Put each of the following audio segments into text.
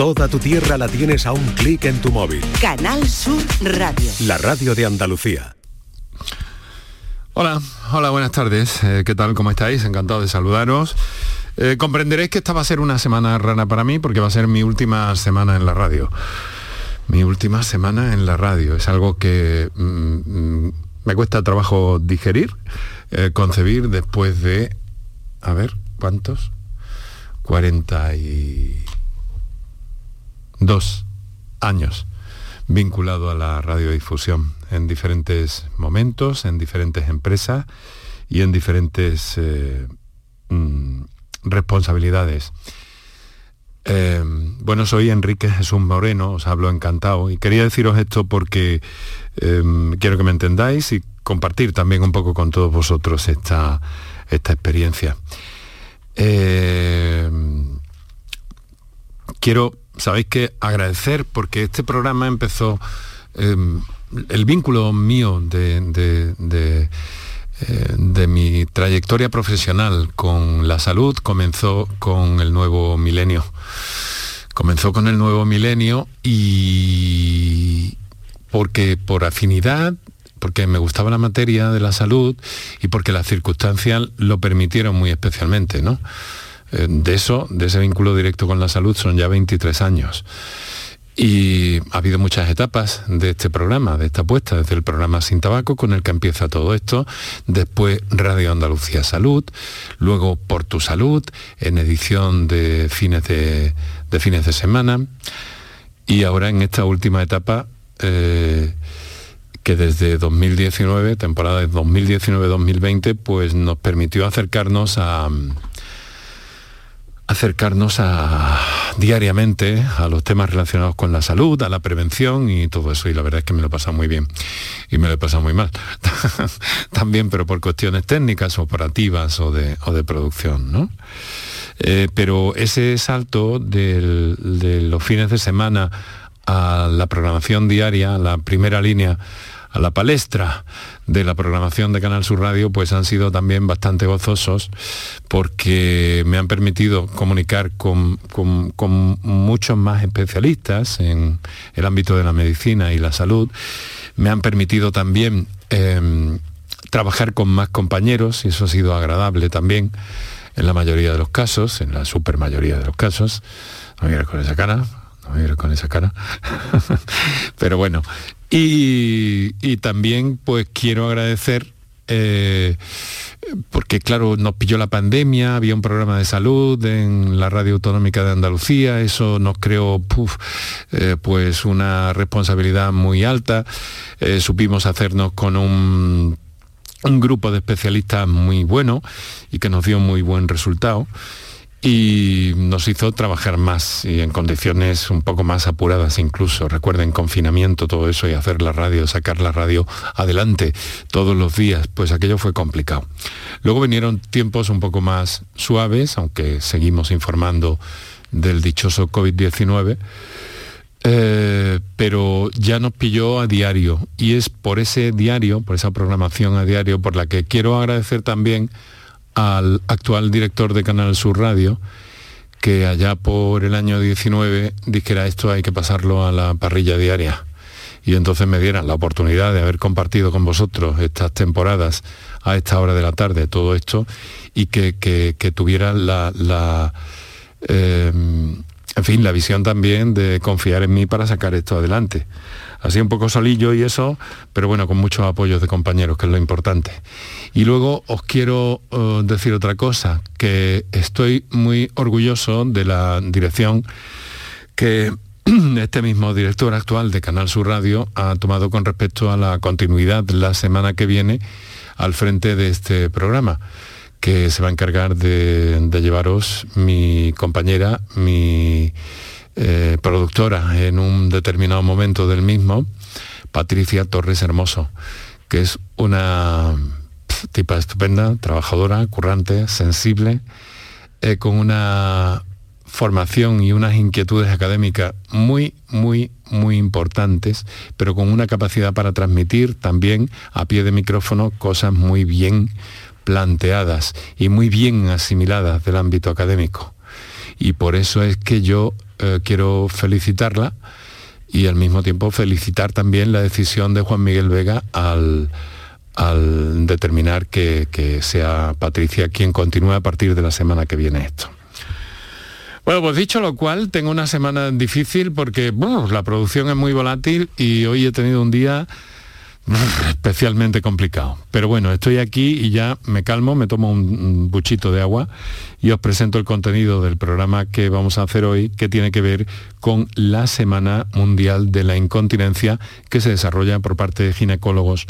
Toda tu tierra la tienes a un clic en tu móvil. Canal Sur Radio. La radio de Andalucía. Hola, hola, buenas tardes. Eh, ¿Qué tal? ¿Cómo estáis? Encantado de saludaros. Eh, comprenderéis que esta va a ser una semana rara para mí porque va a ser mi última semana en la radio. Mi última semana en la radio. Es algo que mm, mm, me cuesta trabajo digerir, eh, concebir después de, a ver, ¿cuántos? 42 años vinculado a la radiodifusión en diferentes momentos, en diferentes empresas y en diferentes eh, mm, responsabilidades. Eh, bueno, soy Enrique Jesús Moreno, os hablo encantado y quería deciros esto porque eh, quiero que me entendáis y compartir también un poco con todos vosotros esta, esta experiencia. quiero, sabéis que agradecer porque este programa empezó el vínculo mío de, eh, de, mi trayectoria profesional con la salud comenzó con el nuevo milenio. Comenzó con el nuevo milenio y porque por afinidad, porque me gustaba la materia de la salud y porque las circunstancias lo permitieron muy especialmente, ¿no? Eh, de eso, de ese vínculo directo con la salud son ya 23 años. Y ha habido muchas etapas de este programa, de esta apuesta, desde el programa Sin Tabaco, con el que empieza todo esto, después Radio Andalucía Salud, luego Por tu Salud, en edición de fines de, fines de semana, y ahora en esta última etapa, eh, que desde 2019, temporada de 2019-2020, pues nos permitió acercarnos a acercarnos a, diariamente a los temas relacionados con la salud, a la prevención y todo eso. Y la verdad es que me lo pasa muy bien y me lo he pasado muy mal. También, pero por cuestiones técnicas, operativas o de, producción. ¿no? Eh, pero ese salto de los fines de semana a la programación diaria, la primera línea, a la palestra de la programación de Canal Sur Radio, pues han sido también bastante gozosos porque me han permitido comunicar con, muchos más especialistas en el ámbito de la medicina y la salud. Me han permitido también em, trabajar con más compañeros y eso ha sido agradable también en la mayoría de los casos, en la super mayoría de los casos. No me con esa cara, no me con esa cara. Pero bueno, y, también pues quiero agradecer eh, porque claro, nos pilló la pandemia, había un programa de salud en la radio autonómica de Andalucía, eso nos creó eh, pues una responsabilidad muy alta, eh, supimos hacernos con un un grupo de especialistas muy bueno y que nos dio muy buen resultado y nos hizo trabajar más y en condiciones un poco más apuradas incluso. Recuerden, confinamiento, todo eso y hacer la radio, sacar la radio adelante todos los días, pues aquello fue complicado. Luego vinieron tiempos un poco más suaves, aunque seguimos informando del dichoso COVID-19. Eh, pero ya nos pilló a diario y es por ese diario, por esa programación a diario, por la que quiero agradecer también al actual director de Canal Sur Radio, que allá por el año 19 dijera esto hay que pasarlo a la parrilla diaria. Y entonces me dieran la oportunidad de haber compartido con vosotros estas temporadas a esta hora de la tarde, todo esto, y que, que, tuvieran la, eh, en fin, la visión también de confiar en mí para sacar esto adelante así un poco solillo y eso, pero bueno, con muchos apoyos de compañeros, que es lo importante. Y luego os quiero eh, decir otra cosa, que estoy muy orgulloso de la dirección que este mismo director actual de Canal Sur Radio ha tomado con respecto a la continuidad la semana que viene al frente de este programa que se va a encargar de llevaros mi compañera, mi eh, productora en un determinado momento del mismo, Patricia Torres Hermoso, que es una tipa estupenda, trabajadora, currante, sensible, eh, con una formación y unas inquietudes académicas muy, muy, muy importantes, pero con una capacidad para transmitir también a pie de micrófono cosas muy bien planteadas y muy bien asimiladas del ámbito académico. Y por eso es que yo eh, quiero felicitarla y al mismo tiempo felicitar también la decisión de Juan Miguel Vega al, al determinar que, que sea Patricia quien continúe a partir de la semana que viene esto. Bueno, pues dicho lo cual, tengo una semana difícil porque la producción es muy volátil y hoy he tenido un día especialmente complicado. Pero bueno, estoy aquí y ya me calmo, me tomo un buchito de agua y os presento el contenido del programa que vamos a hacer hoy, que tiene que ver con la Semana Mundial de la Incontinencia que se desarrolla por parte de ginecólogos,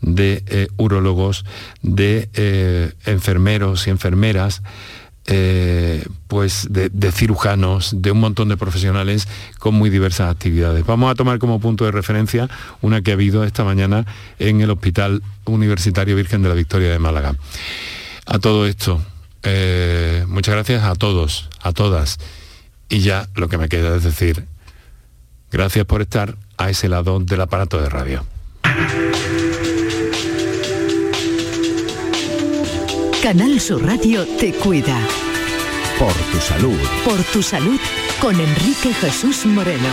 de eh, urólogos, de eh, enfermeros y enfermeras eh, pues de, cirujanos, de un montón de profesionales con muy diversas actividades. Vamos a tomar como punto de referencia una que ha habido esta mañana en el Hospital Universitario Virgen de la Victoria de Málaga. A todo esto, eh, muchas gracias a todos, a todas. Y ya lo que me queda es decir, gracias por estar a ese lado del aparato de radio. Canal Sur Radio te cuida. Por tu salud. Por tu salud con Enrique Jesús Moreno.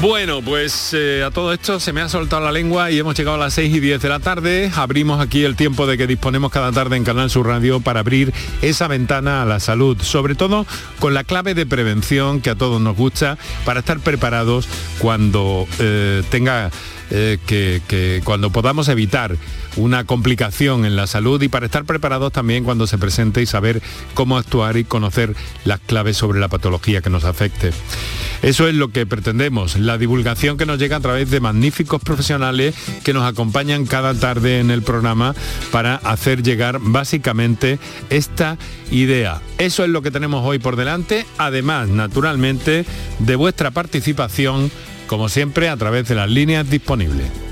Bueno, pues eh, a todo esto se me ha soltado la lengua y hemos llegado a las 6 y 10 de la tarde. Abrimos aquí el tiempo de que disponemos cada tarde en Canal Sur Radio para abrir esa ventana a la salud, sobre todo con la clave de prevención que a todos nos gusta para estar preparados cuando eh, tenga eh, que, cuando podamos evitar una complicación en la salud y para estar preparados también cuando se presente y saber cómo actuar y conocer las claves sobre la patología que nos afecte. Eso es lo que pretendemos, la divulgación que nos llega a través de magníficos profesionales que nos acompañan cada tarde en el programa para hacer llegar básicamente esta idea. Eso es lo que tenemos hoy por delante, además, naturalmente, de vuestra participación como siempre a través de las líneas disponibles.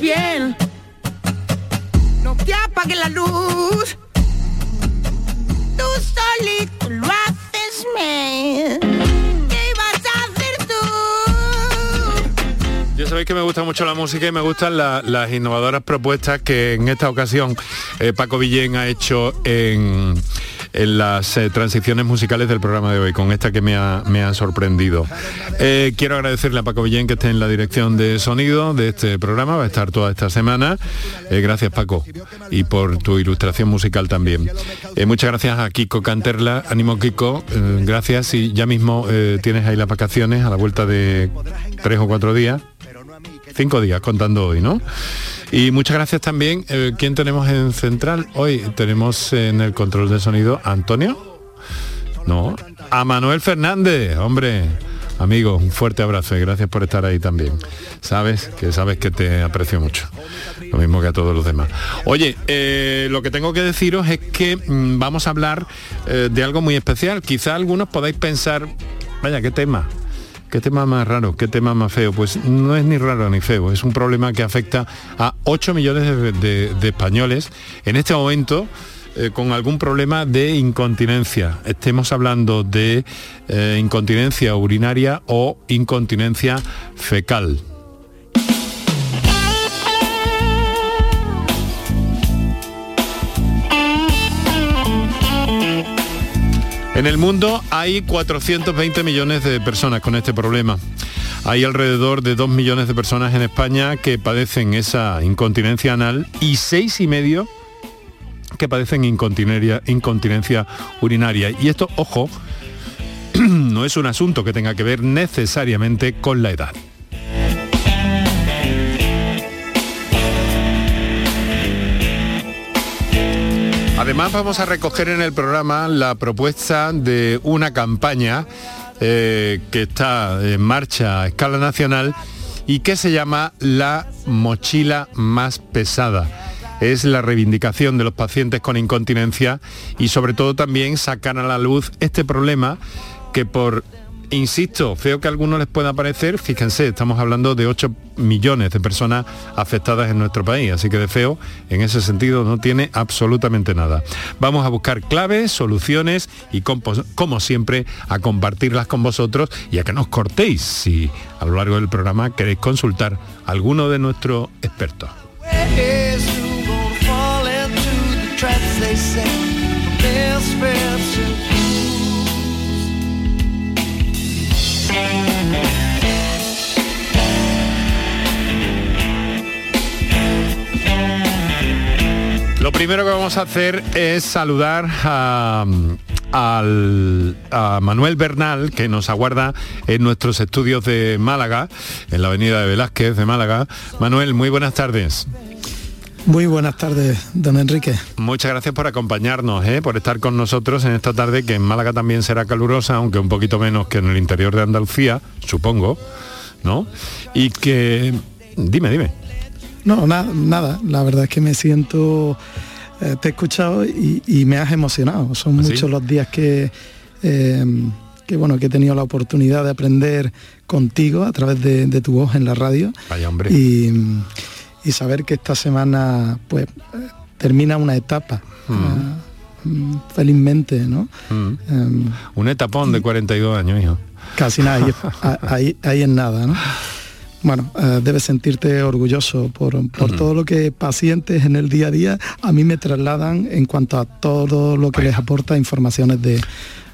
Bien. No te apague la luz. Tú solito lo haces me. ¿Qué a hacer tú? Ya sabéis que me gusta mucho la música y me gustan las innovadoras propuestas que en esta ocasión eh, Paco Villén ha hecho en en las eh, transiciones musicales del programa de hoy, con esta que me ha, sorprendido. Eh, quiero agradecerle a Paco Villén que esté en la dirección de sonido de este programa, va a estar toda esta semana. Eh, gracias Paco y por tu ilustración musical también. muchas gracias a Kiko Canterla, ánimo Kiko, gracias y ya mismo tienes ahí las vacaciones a la vuelta de tres o cuatro días, cinco días contando hoy, ¿no? Y muchas gracias también. Eh, ¿Quién tenemos en Central? Hoy tenemos en el control de sonido Antonio. No, a Manuel Fernández, hombre. Amigo, un fuerte abrazo y gracias por estar ahí también. Sabes que sabes que te aprecio mucho. Lo mismo que a todos los demás. Oye, eh, lo que tengo que deciros es que mm, vamos a hablar eh, de algo muy especial. Quizá algunos podáis pensar, vaya, qué tema ¿Qué tema más raro? ¿Qué tema más feo? Pues no es ni raro ni feo, es un problema que afecta a 8 millones de, españoles en este momento. Eh, con algún problema de incontinencia. Estemos hablando de eh, incontinencia urinaria o incontinencia fecal. En el mundo hay 420 millones de personas con este problema. Hay alrededor de 2 millones de personas en España que padecen esa incontinencia anal y seis y medio que padecen incontinencia urinaria. Y esto, ojo, no es un asunto que tenga que ver necesariamente con la edad. Además vamos a recoger en el programa la propuesta de una campaña eh, que está en marcha a escala nacional y que se llama La mochila más pesada. es la reivindicación de los pacientes con incontinencia y sobre todo también sacar a la luz este problema que por Insisto, feo que a algunos les pueda parecer, fíjense, estamos hablando de 8 millones de personas afectadas en nuestro país, así que de feo en ese sentido no tiene absolutamente nada. Vamos a buscar claves, soluciones y como siempre a compartirlas con vosotros y a que nos cortéis si a lo largo del programa queréis consultar a alguno de nuestros expertos. Primero que vamos a hacer es saludar a, Manuel Bernal, que nos aguarda en nuestros estudios de Málaga, en la avenida de Velázquez de Málaga. Manuel, muy buenas tardes. Muy buenas tardes, don Enrique. Muchas gracias por acompañarnos, ¿eh? por estar con nosotros en esta tarde que en Málaga también será calurosa, aunque un poquito menos que en el interior de Andalucía, supongo, ¿no? Y que... Dime, dime. No, nada, la verdad es que me siento, eh, te he escuchado y, me has emocionado. Son ¿Ah, muchos los días que, em, que, bueno, que he tenido la oportunidad de aprender contigo a través de, tu voz en la radio. Vaya hombre. Y, saber que esta semana pues termina una etapa. Mm. Ah, mm, felizmente, ¿no? Mm. Em, Un etapón de 42 años, hijo. Casi nada, ahí, ahí, en nada, ¿no? Bueno, eh, debes sentirte orgulloso por, todo lo que pacientes en el día a día a mí me trasladan en cuanto a todo lo que les aporta informaciones de,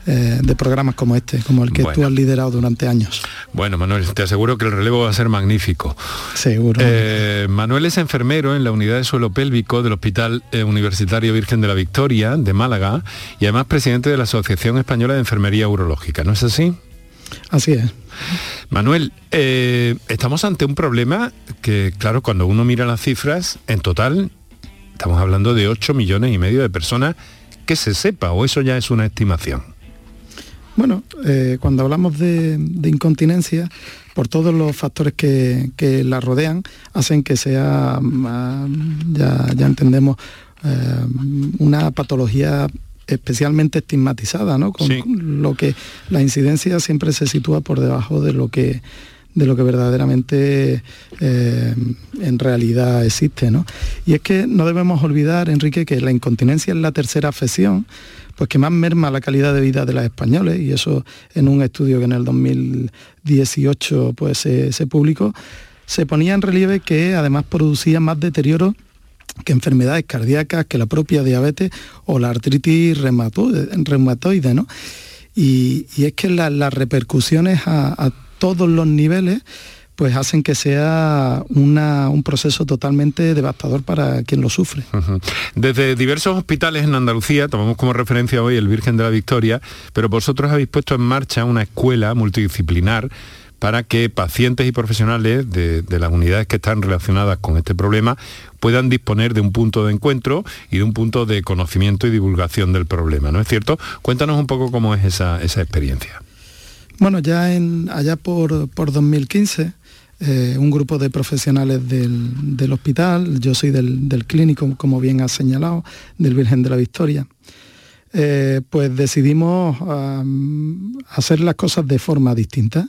eh, de programas como este, como el que tú has liderado durante años. Bueno, Manuel, te aseguro que el relevo va a ser magnífico. Seguro. Eh, Manuel es enfermero en la unidad de suelo pélvico del Hospital Universitario Virgen de la Victoria de Málaga y además presidente de la Asociación Española de Enfermería Urológica, ¿no es así? Así es. Manuel, eh, estamos ante un problema que, claro, cuando uno mira las cifras, en total estamos hablando de 8 millones y medio de personas que se sepa, o eso ya es una estimación. Bueno, eh, cuando hablamos de, incontinencia, por todos los factores que, la rodean, hacen que sea, mm, ya, entendemos, eh, una patología especialmente estigmatizada, ¿no? Con lo que la incidencia siempre se sitúa por debajo de lo que de lo que verdaderamente eh, en realidad existe. ¿no? Y es que no debemos olvidar, Enrique, que la incontinencia es la tercera afección pues que más merma la calidad de vida de los españoles, y eso en un estudio que en el 2018 pues, se publicó, se ponía en relieve que además producía más deterioro que enfermedades cardíacas, que la propia diabetes o la artritis reumatoide, ¿no? Y, es que las repercusiones a, todos los niveles pues hacen que sea un proceso totalmente devastador para quien lo sufre. Desde diversos hospitales en Andalucía, tomamos como referencia hoy el Virgen de la Victoria, pero vosotros habéis puesto en marcha una escuela multidisciplinar para que pacientes y profesionales de, las unidades que están relacionadas con este problema puedan disponer de un punto de encuentro y de un punto de conocimiento y divulgación del problema, ¿no es cierto? Cuéntanos un poco cómo es esa, experiencia. Bueno, ya allá por, 2015, eh, un grupo de profesionales del, hospital, yo soy del, clínico, como bien has señalado, del Virgen de la Victoria, eh, pues decidimos hacer las cosas de forma distinta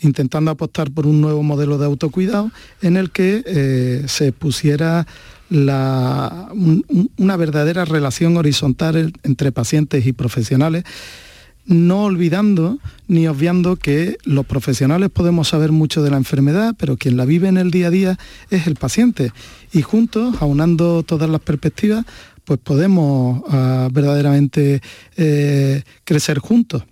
intentando apostar por un nuevo modelo de autocuidado en el que eh, se pusiera una verdadera relación horizontal entre pacientes y profesionales, no olvidando ni obviando que los profesionales podemos saber mucho de la enfermedad, pero quien la vive en el día a día es el paciente. Y juntos, aunando todas las perspectivas, pues podemos ah, verdaderamente eh, crecer juntos.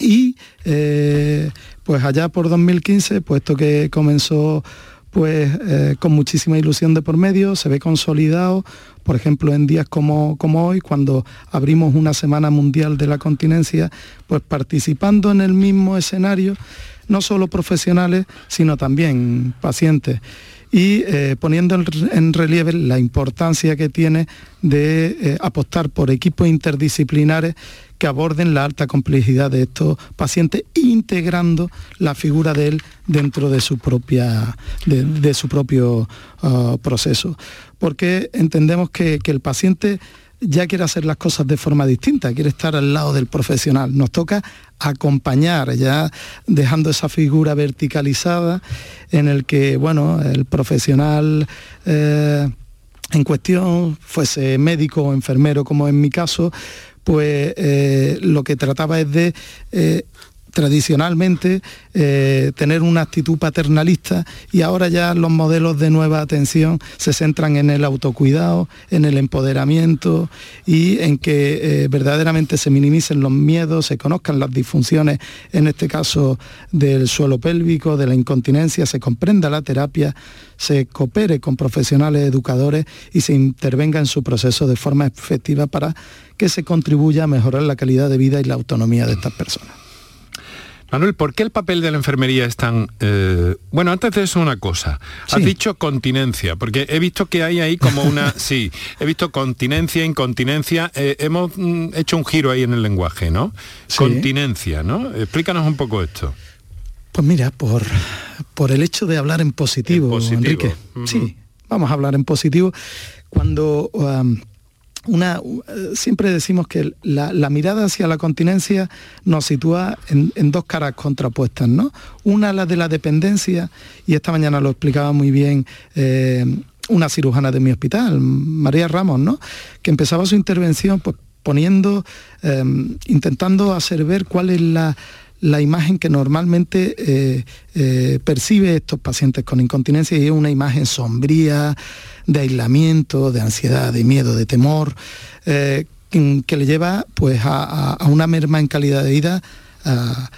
Y eh, pues allá por 2015, puesto que comenzó pues eh, con muchísima ilusión de por medio, se ve consolidado, por ejemplo, en días como, como hoy, cuando abrimos una Semana Mundial de la Continencia, pues participando en el mismo escenario, no solo profesionales, sino también pacientes. y eh, poniendo en, relieve la importancia que tiene de apostar por equipos interdisciplinares que aborden la alta complejidad de estos pacientes, integrando la figura de él dentro de su, propia, de, su propio ah, proceso. Porque entendemos que, que el paciente ya quiere hacer las cosas de forma distinta, quiere estar al lado del profesional. Nos toca acompañar, ya dejando esa figura verticalizada en el que, bueno, el profesional eh, en cuestión, fuese médico o enfermero como en mi caso, pues eh, lo que trataba es de eh, tradicionalmente eh, tener una actitud paternalista y ahora ya los modelos de nueva atención se centran en el autocuidado, en el empoderamiento y en que eh, verdaderamente se minimicen los miedos, se conozcan las disfunciones, en este caso del suelo pélvico, de la incontinencia, se comprenda la terapia, se coopere con profesionales educadores y se intervenga en su proceso de forma efectiva para que se contribuya a mejorar la calidad de vida y la autonomía de estas personas. Manuel, ¿por qué el papel de la enfermería es tan... Eh, bueno, antes de eso una cosa. Has dicho continencia, porque he visto que hay ahí como una... sí, he visto continencia, incontinencia. Eh, hemos mm, hecho un giro ahí en el lenguaje, ¿no? Continencia, ¿no? Explícanos un poco esto. Pues mira, por, por el hecho de hablar en positivo, Enrique. Sí, vamos a hablar en positivo. Cuando... Um, una, siempre decimos que la, mirada hacia la continencia nos sitúa en, dos caras contrapuestas, ¿no? Una la de la dependencia, y esta mañana lo explicaba muy bien eh, una cirujana de mi hospital, María Ramos, ¿no? Que empezaba su intervención pues, poniendo, eh, intentando hacer ver cuál es la, la imagen que normalmente eh, eh, percibe estos pacientes con incontinencia y es una imagen sombría, de aislamiento, de ansiedad, de miedo, de temor, eh, que le lleva pues, a, una merma en calidad de vida a,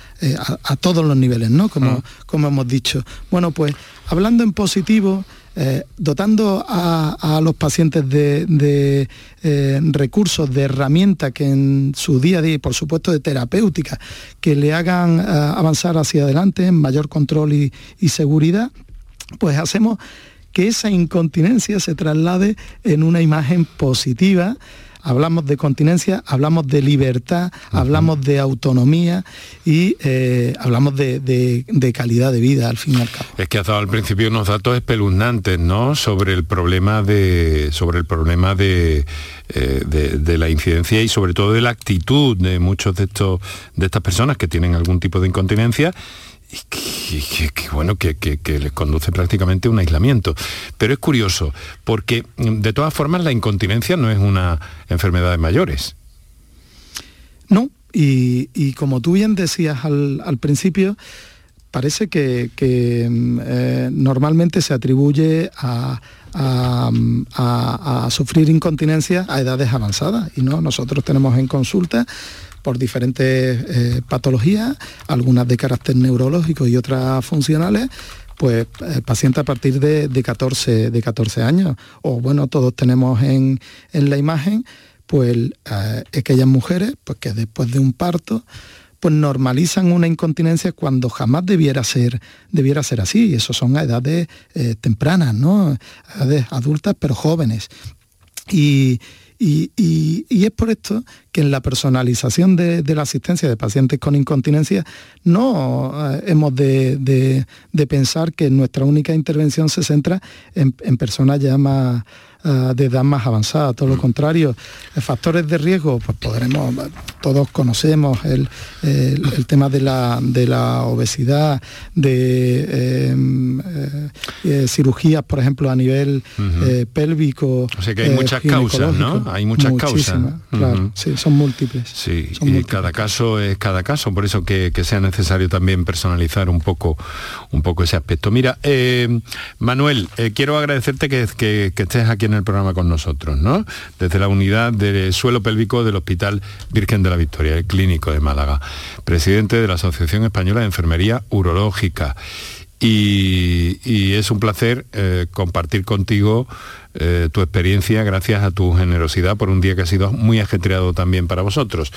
todos los niveles, ¿no? Como, mm. como hemos dicho. Bueno, pues hablando en positivo, eh, dotando a, los pacientes de, eh, recursos, de herramientas que en su día a día, y por supuesto de terapéutica, que le hagan eh, avanzar hacia adelante en mayor control y, y seguridad, pues hacemos que esa incontinencia se traslade en una imagen positiva hablamos de continencia, hablamos de libertad, hablamos de autonomía y eh, hablamos de, calidad de vida al fin y al cabo. Es que has dado al principio unos datos espeluznantes, ¿no? Sobre el problema de. sobre el problema de, eh, de, la incidencia y sobre todo de la actitud de muchos de estos de estas personas que tienen algún tipo de incontinencia y bueno, que, les conduce prácticamente a un aislamiento. Pero es curioso, porque mm, de todas formas la incontinencia no es una enfermedad de mayores. No, y, como tú bien decías al, principio, parece que, mm, eh, normalmente se atribuye a, a, sufrir incontinencia a edades avanzadas y no nosotros tenemos en consulta por diferentes eh, patologías, algunas de carácter neurológico y otras funcionales, pues eh, pacientes a partir de, 14, de 14 años. O bueno, todos tenemos en, la imagen pues eh, aquellas mujeres pues, que después de un parto pues normalizan una incontinencia cuando jamás debiera ser, debiera ser así. Y eso son a edades tempranas, ¿no? edades adultas pero jóvenes. Y, y, es por esto que en la personalización de, la asistencia de pacientes con incontinencia no eh, hemos de, pensar que nuestra única intervención se centra en, en personas ya más, eh, de edad más avanzada, todo lo mm. contrario. Eh, factores de riesgo, pues podremos, todos conocemos el, tema de la, de la obesidad, de em, eh, cirugías, por ejemplo, a nivel pélvico. O sea que hay muchas causas, ¿no? Hay muchas causas. Claro, sí, son múltiples. Sí, y cada caso es cada caso, por eso que, sea necesario también personalizar un poco, un poco ese aspecto. Mira, Manuel, quiero agradecerte que, que, que estés aquí en el programa con nosotros, ¿no? Desde la unidad de suelo pélvico del Hospital Virgen de la Victoria, el clínico de Málaga, presidente de la Asociación Española de Enfermería Urológica. Y, es un placer eh, compartir contigo eh, tu experiencia gracias a tu generosidad por un día que ha sido muy ajetreado también para vosotros.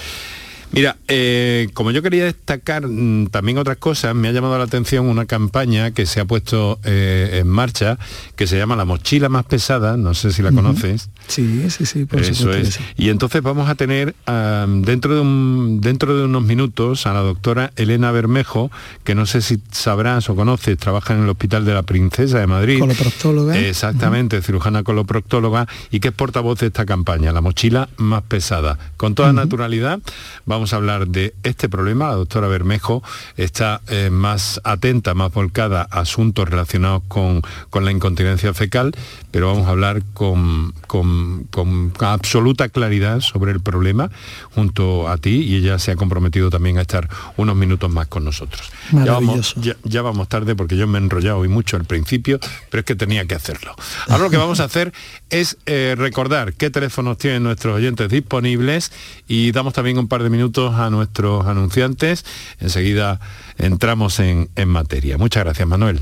Mira, eh, como yo quería destacar mm, también otras cosas, me ha llamado la atención una campaña que se ha puesto eh, en marcha que se llama La mochila más pesada, no sé si la conoces. Sí, sí, sí, por Eso es. Y entonces vamos a tener dentro, de un, dentro de unos minutos a la doctora Elena Bermejo, que no sé si sabrás o conoces, trabaja en el Hospital de la Princesa de Madrid. Coloproctóloga. Exactamente, cirujana coloproctóloga y que es portavoz de esta campaña, La mochila más pesada. Con toda naturalidad vamos a hablar de este problema. La doctora Bermejo está eh, más atenta, más volcada a asuntos relacionados con, la incontinencia fecal, pero vamos a hablar con, con, absoluta claridad sobre el problema junto a ti y ella se ha comprometido también a estar unos minutos más con nosotros. Ya vamos, ya, vamos tarde porque yo me he enrollado hoy mucho al principio, pero es que tenía que hacerlo. Ahora lo que vamos a hacer es eh, recordar qué teléfonos tienen nuestros oyentes disponibles y damos también un par de minutos a nuestros anunciantes. Enseguida entramos en, en materia. Muchas gracias, Manuel.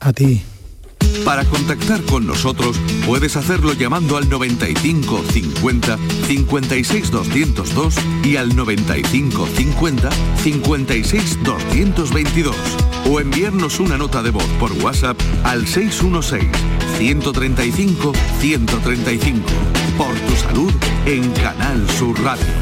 A ti. Para contactar con nosotros puedes hacerlo llamando al 95 50 56 202 y al 95 50 56 222 o enviarnos una nota de voz por WhatsApp al 616 135 135 por tu salud en Canal Sur Radio.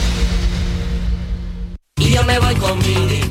yo me voy con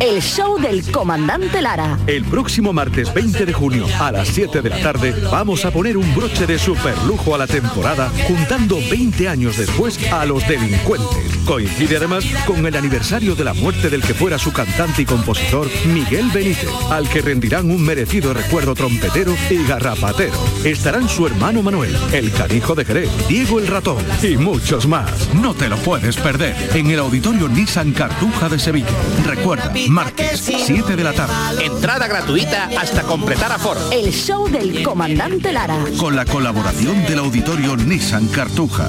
El show del comandante Lara. El próximo martes 20 de junio a las 7 de la tarde vamos a poner un broche de super lujo a la temporada juntando 20 años después a los delincuentes. Coincide además con el aniversario de la muerte del que fuera su cantante y compositor Miguel Benítez, al que rendirán un merecido recuerdo trompetero y garrapatero. Estarán su hermano Manuel, el canijo de Jerez, Diego el ratón y muchos más. No te lo puedes perder en el auditorio Nissan Cartuja de Sevilla. Recuerda, martes, 7 de la tarde. Entrada gratuita hasta completar aforo. El show del comandante Lara. Con la colaboración del auditorio Nissan Cartuja.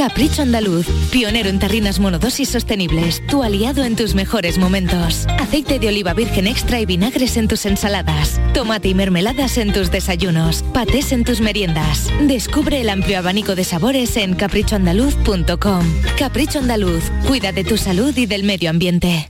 Capricho Andaluz, pionero en tarrinas monodosis sostenibles, tu aliado en tus mejores momentos. Aceite de oliva virgen extra y vinagres en tus ensaladas, tomate y mermeladas en tus desayunos, patés en tus meriendas. Descubre el amplio abanico de sabores en caprichoandaluz.com. Capricho Andaluz, cuida de tu salud y del medio ambiente.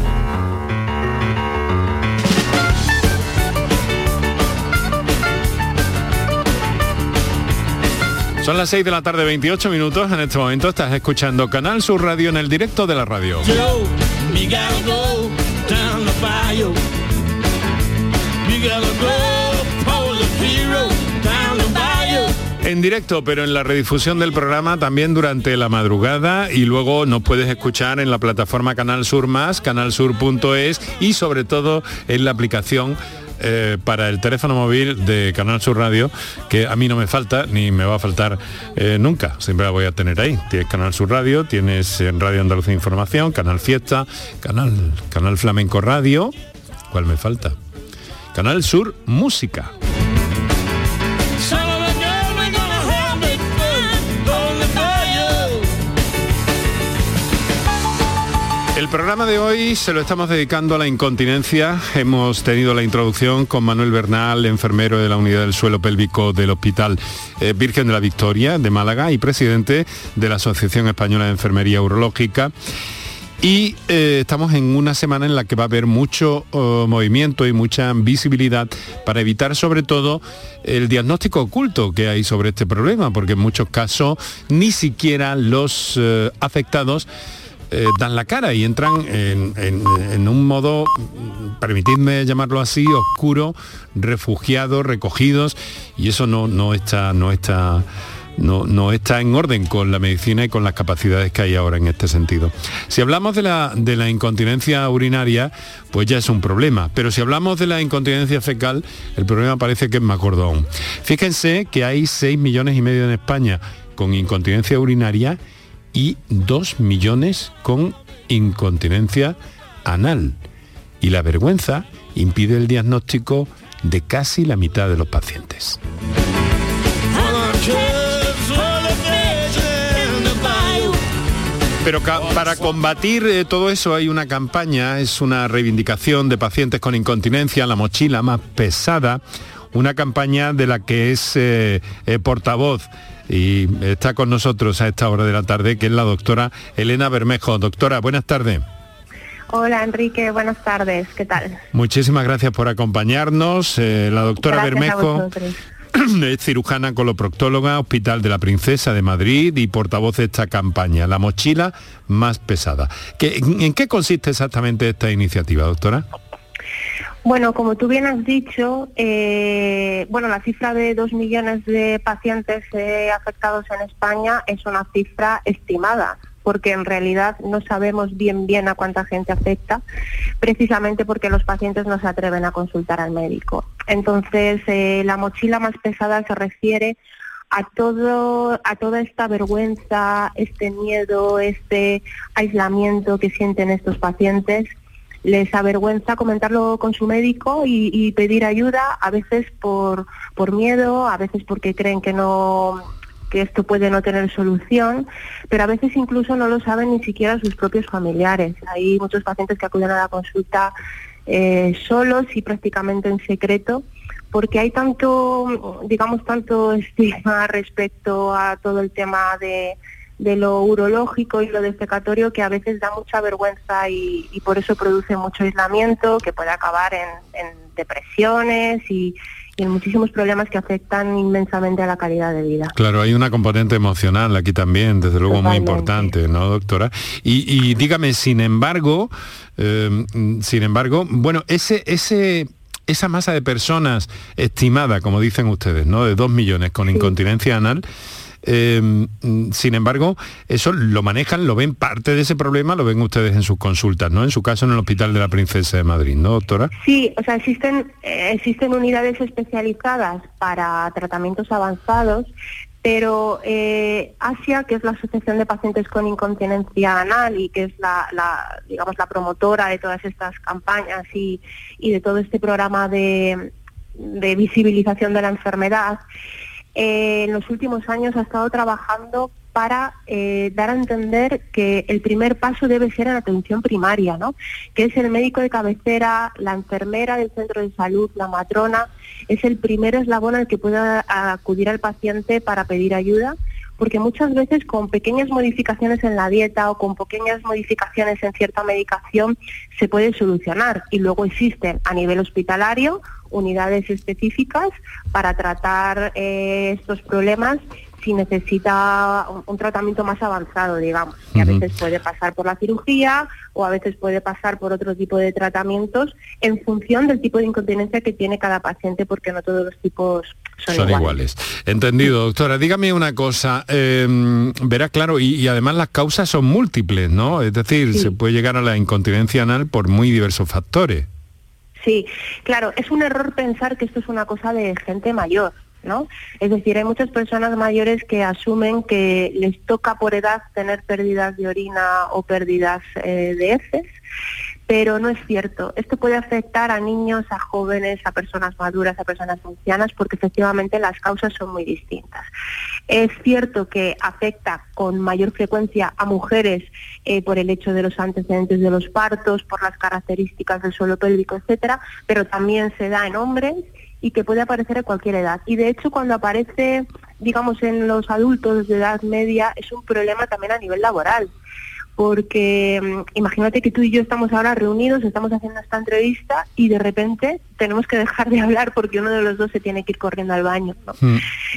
Son las 6 de la tarde, 28 minutos. En este momento estás escuchando Canal Sur Radio en el directo de la radio. en directo, pero en la redifusión del programa también durante la madrugada y luego nos puedes escuchar en la plataforma Canal Sur Más, canalsur.es y sobre todo en la aplicación eh, para el teléfono móvil de Canal Sur Radio, que a mí no me falta ni me va a faltar eh, nunca, siempre la voy a tener ahí. Tienes Canal Sur Radio, tienes en Radio Andalucía Información, Canal Fiesta, Canal, Canal Flamenco Radio, ¿cuál me falta? Canal Sur Música. El programa de hoy se lo estamos dedicando a la incontinencia. Hemos tenido la introducción con Manuel Bernal, enfermero de la unidad del suelo pélvico del Hospital eh, Virgen de la Victoria de Málaga y presidente de la Asociación Española de Enfermería Urológica. Y eh, estamos en una semana en la que va a haber mucho oh, movimiento y mucha visibilidad para evitar sobre todo el diagnóstico oculto que hay sobre este problema, porque en muchos casos ni siquiera los eh, afectados eh, dan la cara y entran en, un modo, permitidme llamarlo así, oscuro, refugiados, recogidos, y eso no, no está, no está. No, no, está en orden con la medicina y con las capacidades que hay ahora en este sentido. Si hablamos de la, de la incontinencia urinaria, pues ya es un problema. Pero si hablamos de la incontinencia fecal, el problema parece que es más gordo. Fíjense que hay 6 millones y medio en España con incontinencia urinaria y 2 millones con incontinencia anal. Y la vergüenza impide el diagnóstico de casi la mitad de los pacientes. Pero para combatir eh, todo eso hay una campaña, es una reivindicación de pacientes con incontinencia, la mochila más pesada, una campaña de la que es eh, eh, portavoz y está con nosotros a esta hora de la tarde, que es la doctora Elena Bermejo. Doctora, buenas tardes. Hola Enrique, buenas tardes, ¿qué tal? Muchísimas gracias por acompañarnos. Eh, la doctora Bermejo es cirujana coloproctóloga, Hospital de la Princesa de Madrid y portavoz de esta campaña, La mochila más pesada. ¿En qué consiste exactamente esta iniciativa, doctora? Bueno, como tú bien has dicho, eh, bueno, la cifra de dos millones de pacientes eh, afectados en España es una cifra estimada, porque en realidad no sabemos bien bien a cuánta gente afecta, precisamente porque los pacientes no se atreven a consultar al médico. Entonces, eh, la mochila más pesada se refiere a todo a toda esta vergüenza, este miedo, este aislamiento que sienten estos pacientes les avergüenza comentarlo con su médico y, pedir ayuda, a veces por, por miedo, a veces porque creen que no que esto puede no tener solución, pero a veces incluso no lo saben ni siquiera sus propios familiares. Hay muchos pacientes que acuden a la consulta eh, solos y prácticamente en secreto, porque hay tanto, digamos, tanto estigma respecto a todo el tema de, de lo urológico y lo defecatorio que a veces da mucha vergüenza y, por eso produce mucho aislamiento que puede acabar en, depresiones y, en muchísimos problemas que afectan inmensamente a la calidad de vida. Claro, hay una componente emocional aquí también, desde luego muy importante, ¿no, doctora? Y, dígame, sin embargo, em, sin embargo, bueno, ese, ese esa masa de personas estimada, como dicen ustedes, ¿no? De dos millones con incontinencia anal, Em, sin embargo, eso lo manejan, lo ven parte de ese problema, lo ven ustedes en sus consultas, ¿no? En su caso en el Hospital de la Princesa de Madrid, ¿no, doctora? Sí, o sea, existen, eh, existen unidades especializadas para tratamientos avanzados, pero eh, Asia, que es la Asociación de Pacientes con Incontinencia Anal y que es la, digamos, la promotora de todas estas campañas y, y de todo este programa de, de visibilización de la enfermedad, eh, en los últimos años ha estado trabajando para eh, dar a entender que el primer paso debe ser en atención primaria, ¿no? que es el médico de cabecera, la enfermera del centro de salud, la matrona, es el primer eslabón al que puede acudir al paciente para pedir ayuda, porque muchas veces con pequeñas modificaciones en la dieta o con pequeñas modificaciones en cierta medicación se puede solucionar. Y luego existen a nivel hospitalario unidades específicas para tratar eh, estos problemas si necesita un, un tratamiento más avanzado, digamos, que a veces puede pasar por la cirugía o a veces puede pasar por otro tipo de tratamientos en función del tipo de incontinencia que tiene cada paciente, porque no todos los tipos son, Son iguales. Entendido, doctora. Dígame una cosa. eh, verá, claro, y, y además las causas son múltiples, ¿no? Es decir, Sí. se puede llegar a la incontinencia anal por muy diversos factores. Sí, claro, es un error pensar que esto es una cosa de gente mayor, ¿no? Es decir, hay muchas personas mayores que asumen que les toca por edad tener pérdidas de orina o pérdidas eh, de heces, pero no es cierto. Esto puede afectar a niños, a jóvenes, a personas maduras, a personas ancianas, porque efectivamente las causas son muy distintas. Es cierto que afecta con mayor frecuencia a mujeres eh, por el hecho de los antecedentes de los partos, por las características del suelo pélvico, etcétera, pero también se da en hombres y que puede aparecer a cualquier edad. Y de hecho cuando aparece, digamos, en los adultos de edad media es un problema también a nivel laboral porque mm, imagínate que tú y yo estamos ahora reunidos, estamos haciendo esta entrevista y de repente tenemos que dejar de hablar porque uno de los dos se tiene que ir corriendo al baño. ¿no?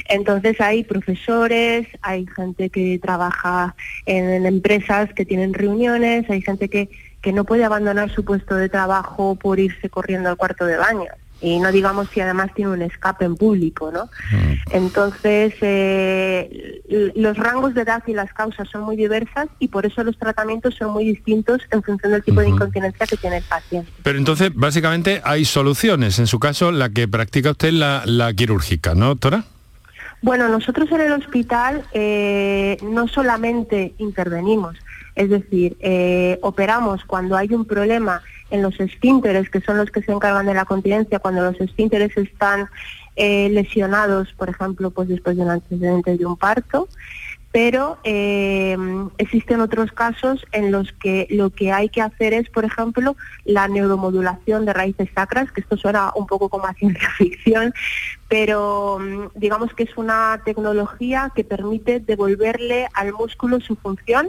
Entonces hay profesores, hay gente que trabaja en, en empresas que tienen reuniones, hay gente que, que no puede abandonar su puesto de trabajo por irse corriendo al cuarto de baño. Y no digamos si además tiene un escape en público, ¿no? Entonces, eh, los rangos de edad y las causas son muy diversas y por eso los tratamientos son muy distintos en función del tipo de incontinencia que tiene el paciente. Pero entonces, básicamente, hay soluciones. En su caso, la que practica usted la, la quirúrgica, ¿no, doctora? Bueno, nosotros en el hospital eh, no solamente intervenimos, es decir, eh, operamos cuando hay un problema en los esfínteres, que son los que se encargan de la continencia, cuando los esfínteres están eh, lesionados, por ejemplo, pues después de un antecedente de un parto, pero eh, existen otros casos en los que lo que hay que hacer es, por ejemplo, la neuromodulación de raíces sacras, que esto suena un poco como a ciencia ficción, pero mm, digamos que es una tecnología que permite devolverle al músculo su función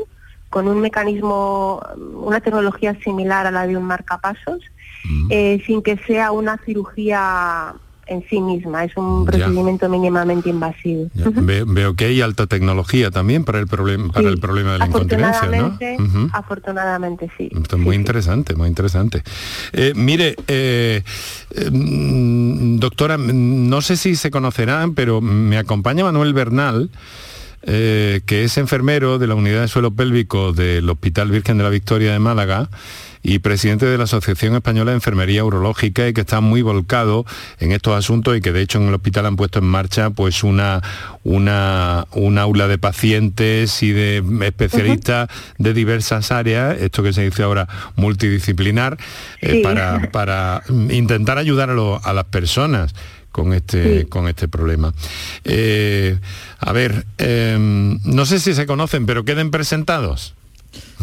con un mecanismo, una tecnología similar a la de un marcapasos, eh, sin que sea una cirugía en sí misma, es un Ya. procedimiento mínimamente invasivo. Ve- veo que hay alta tecnología también para el problema para Sí, el problema de la incontinencia, ¿no? afortunadamente, sí. Esto es muy interesante, muy interesante. Eh, mire, eh, eh, mm, doctora, no sé si se conocerán, pero me acompaña Manuel Bernal, eh, que es enfermero de la unidad de suelo pélvico del Hospital Virgen de la Victoria de Málaga y presidente de la Asociación Española de Enfermería Urológica y que está muy volcado en estos asuntos y que de hecho en el hospital han puesto en marcha pues una, una, un aula de pacientes y de especialistas de diversas áreas, esto que se dice ahora multidisciplinar, eh, para, para intentar ayudar a, lo- a las personas con este, Sí. con este problema. Eh, a ver, eh, no sé si se conocen, pero queden presentados.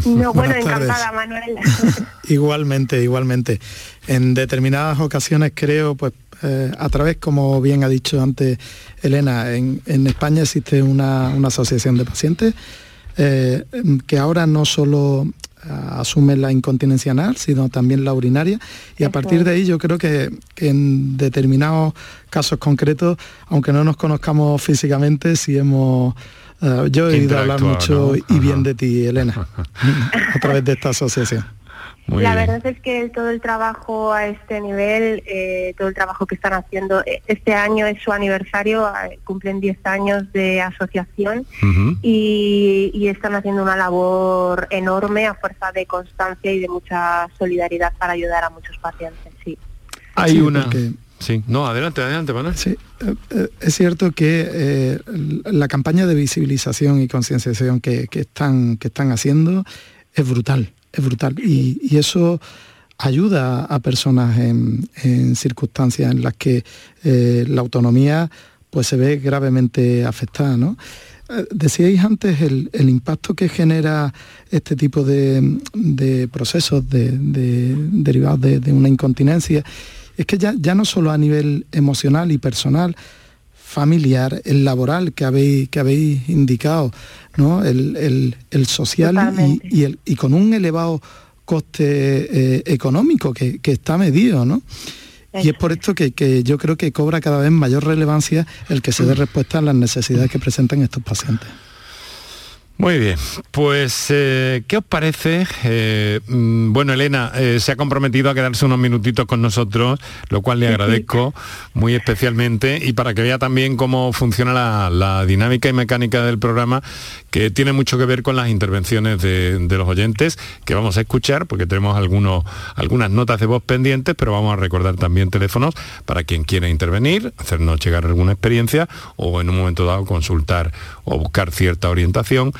No, bueno, encantada, Manuel. Igualmente, igualmente. En determinadas ocasiones creo, pues eh, a través, como bien ha dicho antes Elena, en, en España existe una, una asociación de pacientes eh, que ahora no solo asume la incontinencia anal, sino también la urinaria. Y a partir de ahí yo creo que, que en determinados casos concretos, aunque no nos conozcamos físicamente, sí hemos... eh, yo he oído hablar mucho ¿no? y bien de ti, Elena, a través de esta asociación. Muy la bien. verdad es que todo el trabajo a este nivel, eh, todo el trabajo que están haciendo, eh, este año es su aniversario, eh, cumplen 10 años de asociación y, y están haciendo una labor enorme a fuerza de constancia y de mucha solidaridad para ayudar a muchos pacientes. Sí. Hay Sí, una... porque- Sí, no, adelante, adelante, Manuel. Sí, eh, es cierto que eh, la campaña de visibilización y concienciación que, que están, que están haciendo es brutal, es brutal. Y, eso ayuda a personas en, circunstancias en las que eh, la autonomía pues se ve gravemente afectada. ¿no? Eh, Decíais antes el, impacto que genera este tipo de, procesos de- de- derivados de, de una incontinencia. Es que ya, ya no solo a nivel emocional y personal, familiar, el laboral que habéis, que habéis indicado, ¿no? el, el- el social y, el- y con un elevado coste eh, económico que, que está medido. ¿no? Y es por esto que, que, yo creo que cobra cada vez mayor relevancia el que se dé respuesta a las necesidades que presentan estos pacientes. Muy bien, pues eh, ¿qué os parece? Eh, mm, bueno, Elena eh, se ha comprometido a quedarse unos minutitos con nosotros, lo cual le agradezco muy especialmente y para que vea también cómo funciona la, dinámica y mecánica del programa, que tiene mucho que ver con las intervenciones de, los oyentes, que vamos a escuchar, porque tenemos algunos, algunas notas de voz pendientes, pero vamos a recordar también teléfonos para quien quiera intervenir, hacernos llegar alguna experiencia o en un momento dado consultar o buscar cierta orientación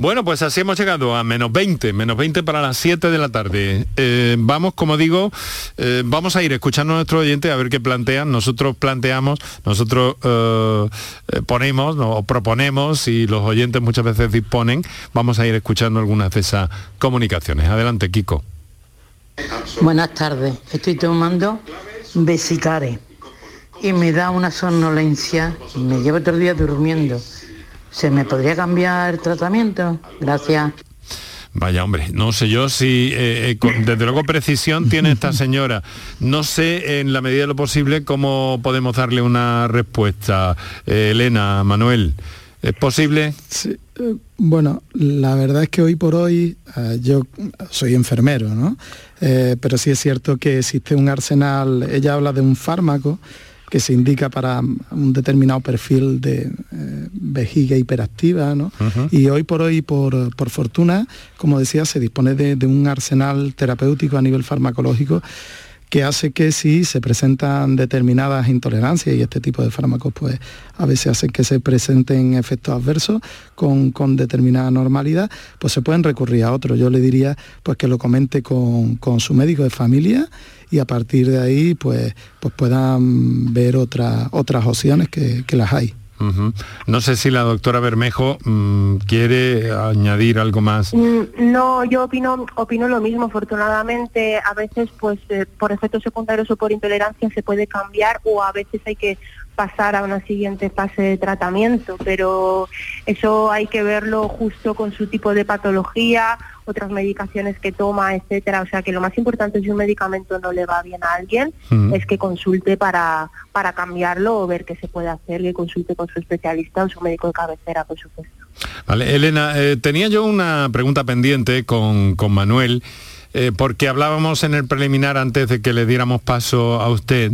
Bueno, pues así hemos llegado a menos 20, menos 20 para las 7 de la tarde. Eh, vamos, como digo, eh, vamos a ir escuchando a nuestros oyentes a ver qué plantean. Nosotros planteamos, nosotros eh, ponemos o proponemos y los oyentes muchas veces disponen. Vamos a ir escuchando algunas de esas comunicaciones. Adelante, Kiko. Buenas tardes. Estoy tomando Besicare y me da una somnolencia. Me llevo todo el día durmiendo ¿Se me podría cambiar el tratamiento? Gracias. Vaya hombre, no sé yo si, eh, eh, desde luego precisión tiene esta señora. No sé en la medida de lo posible cómo podemos darle una respuesta. Eh, Elena, Manuel, ¿es posible? Sí. Bueno, la verdad es que hoy por hoy yo soy enfermero, ¿no? pero sí es cierto que existe un arsenal, ella habla de un fármaco que se indica para un determinado perfil de eh, vejiga hiperactiva, ¿no? Y hoy por hoy, por, fortuna, como decía, se dispone de, un arsenal terapéutico a nivel farmacológico que hace que si se presentan determinadas intolerancias y este tipo de fármacos pues a veces hacen que se presenten efectos adversos con, determinada normalidad, pues se pueden recurrir a otro. Yo le diría pues que lo comente con, con su médico de familia y a partir de ahí pues, pues puedan ver otras otras opciones que, las hay. No sé si la doctora Bermejo mm, quiere añadir algo más. Mm, no, yo opino, opino lo mismo. Afortunadamente, a veces, pues, eh, por efectos secundarios o por intolerancia se puede cambiar o a veces hay que pasar a una siguiente fase de tratamiento, pero eso hay que verlo justo con su tipo de patología, otras medicaciones que toma, etcétera. O sea que lo más importante si un medicamento no le va bien a alguien mm. es que consulte para, para cambiarlo o ver qué se puede hacer, que consulte con su especialista o su médico de cabecera, por supuesto. Vale, Elena, eh, tenía yo una pregunta pendiente con, con Manuel. Eh, porque hablábamos en el preliminar antes de que le diéramos paso a usted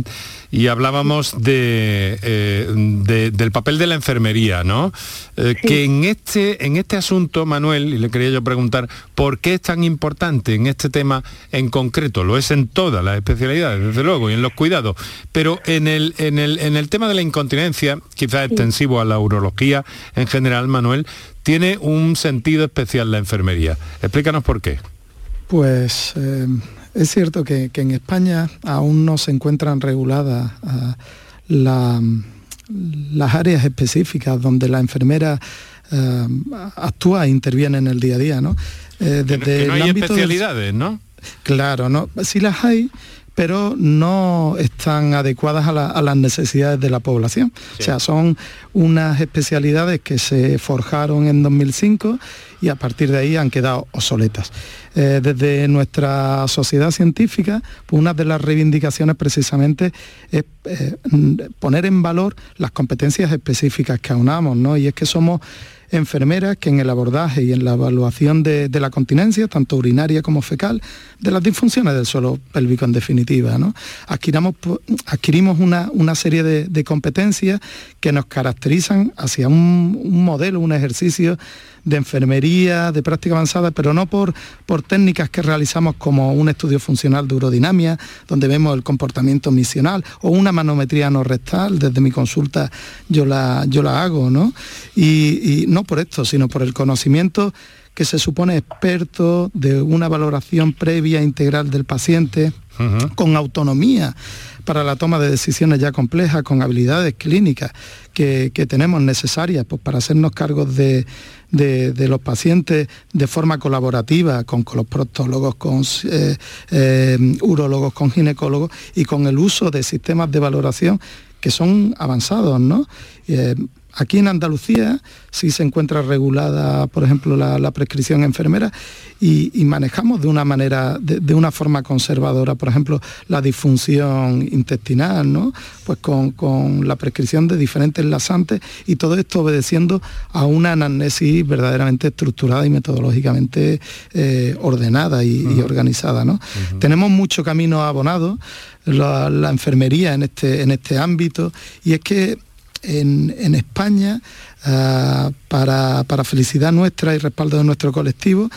y hablábamos de, eh, del papel de la enfermería, ¿no? Eh, que en este, en este asunto, Manuel, y le quería yo preguntar, ¿por qué es tan importante en este tema en concreto? Lo es en todas las especialidades, desde luego, y en los cuidados, pero en el, en el, en el tema de la incontinencia, quizás extensivo a la urología en general, Manuel, tiene un sentido especial la enfermería. Explícanos por qué. Pues eh, es cierto que, en España aún no se encuentran reguladas ah, las áreas específicas donde la enfermera ah, actúa e interviene en el día a día, ¿no? Eh, desde no hay especialidades, ¿no? Claro, no, sí las hay, pero no están adecuadas a, las necesidades de la población. O sea, son unas especialidades que se forjaron en 2005 y a partir de ahí han quedado obsoletas. Eh, desde nuestra sociedad científica, pues una de las reivindicaciones precisamente es eh, poner en valor las competencias específicas que aunamos, ¿no? Y es que somos enfermeras que en el abordaje y en la evaluación de, la continencia, tanto urinaria como fecal, de las disfunciones del suelo pélvico en definitiva. ¿no? Adquiramos, adquirimos una, una serie de, competencias que nos caracterizan hacia un, modelo, un ejercicio de enfermería, de práctica avanzada, pero no por, por técnicas que realizamos como un estudio funcional de urodinamia, donde vemos el comportamiento misional, o una manometría no rectal, desde mi consulta yo la, yo la hago, ¿no? Y no por esto, sino por el conocimiento que se supone experto de una valoración previa integral del paciente, con autonomía para la toma de decisiones ya complejas, con habilidades clínicas que, tenemos necesarias pues, para hacernos cargos de, los pacientes de forma colaborativa con, los proctólogos, con eh, eh, urologos, con ginecólogos y con el uso de sistemas de valoración que son avanzados, ¿no? Eh, Aquí en Andalucía sí se encuentra regulada, por ejemplo, la, prescripción enfermera y, manejamos de una manera, de, una forma conservadora, por ejemplo, la disfunción intestinal, ¿no? Pues con, la prescripción de diferentes laxantes y todo esto obedeciendo a una anamnesis verdaderamente estructurada y metodológicamente eh, ordenada y, organizada, ¿no? Tenemos mucho camino abonado, la, la, enfermería en este, en este ámbito y es que en, España, ah, para, felicidad nuestra y respaldo de nuestro colectivo,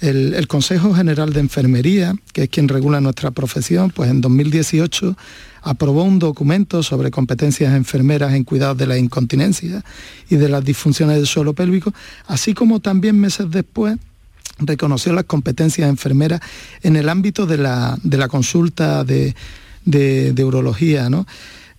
el, Consejo General de Enfermería, que es quien regula nuestra profesión, pues en 2018 aprobó un documento sobre competencias enfermeras en cuidados de la incontinencia y de las disfunciones del suelo pélvico, así como también meses después reconoció las competencias enfermeras en el ámbito de la, consulta de, de, de urología. ¿no?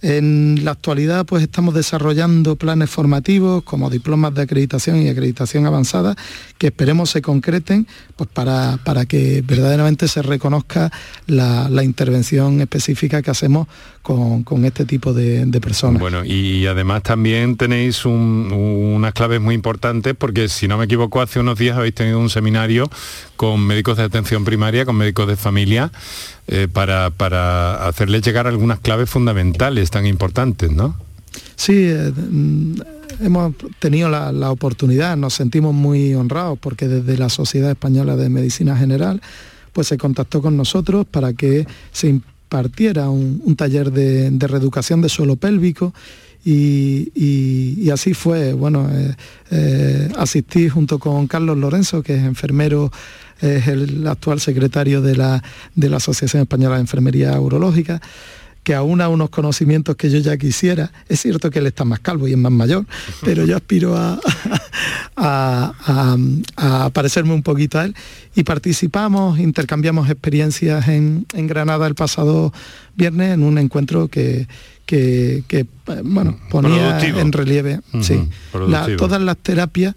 En la actualidad pues estamos desarrollando planes formativos como diplomas de acreditación y acreditación avanzada que esperemos se concreten pues para, para que verdaderamente se reconozca la, intervención específica que hacemos con, este tipo de, personas. Bueno, y además también tenéis unas claves muy importantes porque si no me equivoco hace unos días habéis tenido un seminario con médicos de atención primaria, con médicos de familia eh, para, para hacerles llegar algunas claves fundamentales tan importantes, ¿no? Sí, eh, mm, hemos tenido la, oportunidad, nos sentimos muy honrados porque desde la Sociedad Española de Medicina General pues se contactó con nosotros para que se impartiera un, taller de, reeducación de suelo pélvico y, así fue, bueno, eh, asistí junto con Carlos Lorenzo, que es enfermero es el actual secretario de la, de la Asociación Española de Enfermería Urológica que aúna unos conocimientos que yo ya quisiera. Es cierto que él está más calvo y es más mayor, pero yo aspiro a, a, parecerme un poquito a él. Y participamos, intercambiamos experiencias en, Granada el pasado viernes en un encuentro que, que, bueno, ponía en relieve todas las terapias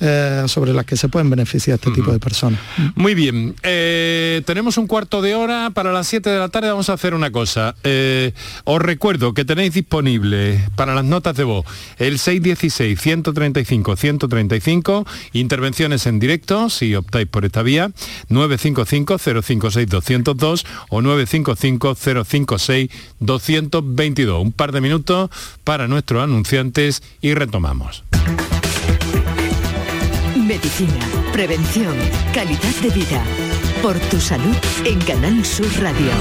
eh, sobre las que se pueden beneficiar este tipo de personas. Muy bien, eh, tenemos un cuarto de hora, para las 7 de la tarde vamos a hacer una cosa. Eh, os recuerdo que tenéis disponible para las notas de voz el 616-135-135, intervenciones en directo, si optáis por esta vía, 955-056-202 o 955-056-222. Un par de minutos para nuestros anunciantes y retomamos. Medicina, prevención, calidad de vida. Por tu salud en Canal Sur Radio.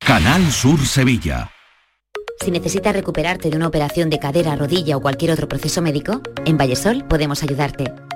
Canal Sur Sevilla. Si necesitas recuperarte de una operación de cadera, rodilla o cualquier otro proceso médico, en Vallesol podemos ayudarte.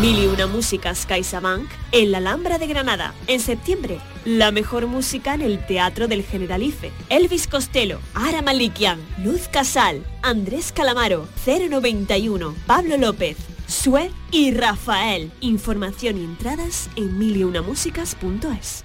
Mil y una músicas CaixaBank en la Alhambra de Granada. En septiembre, la mejor música en el Teatro del Generalife. Elvis Costello, Ara Malikian, Luz Casal, Andrés Calamaro, 091, Pablo López, Sue y Rafael. Información y entradas en miliunamúsicas.es.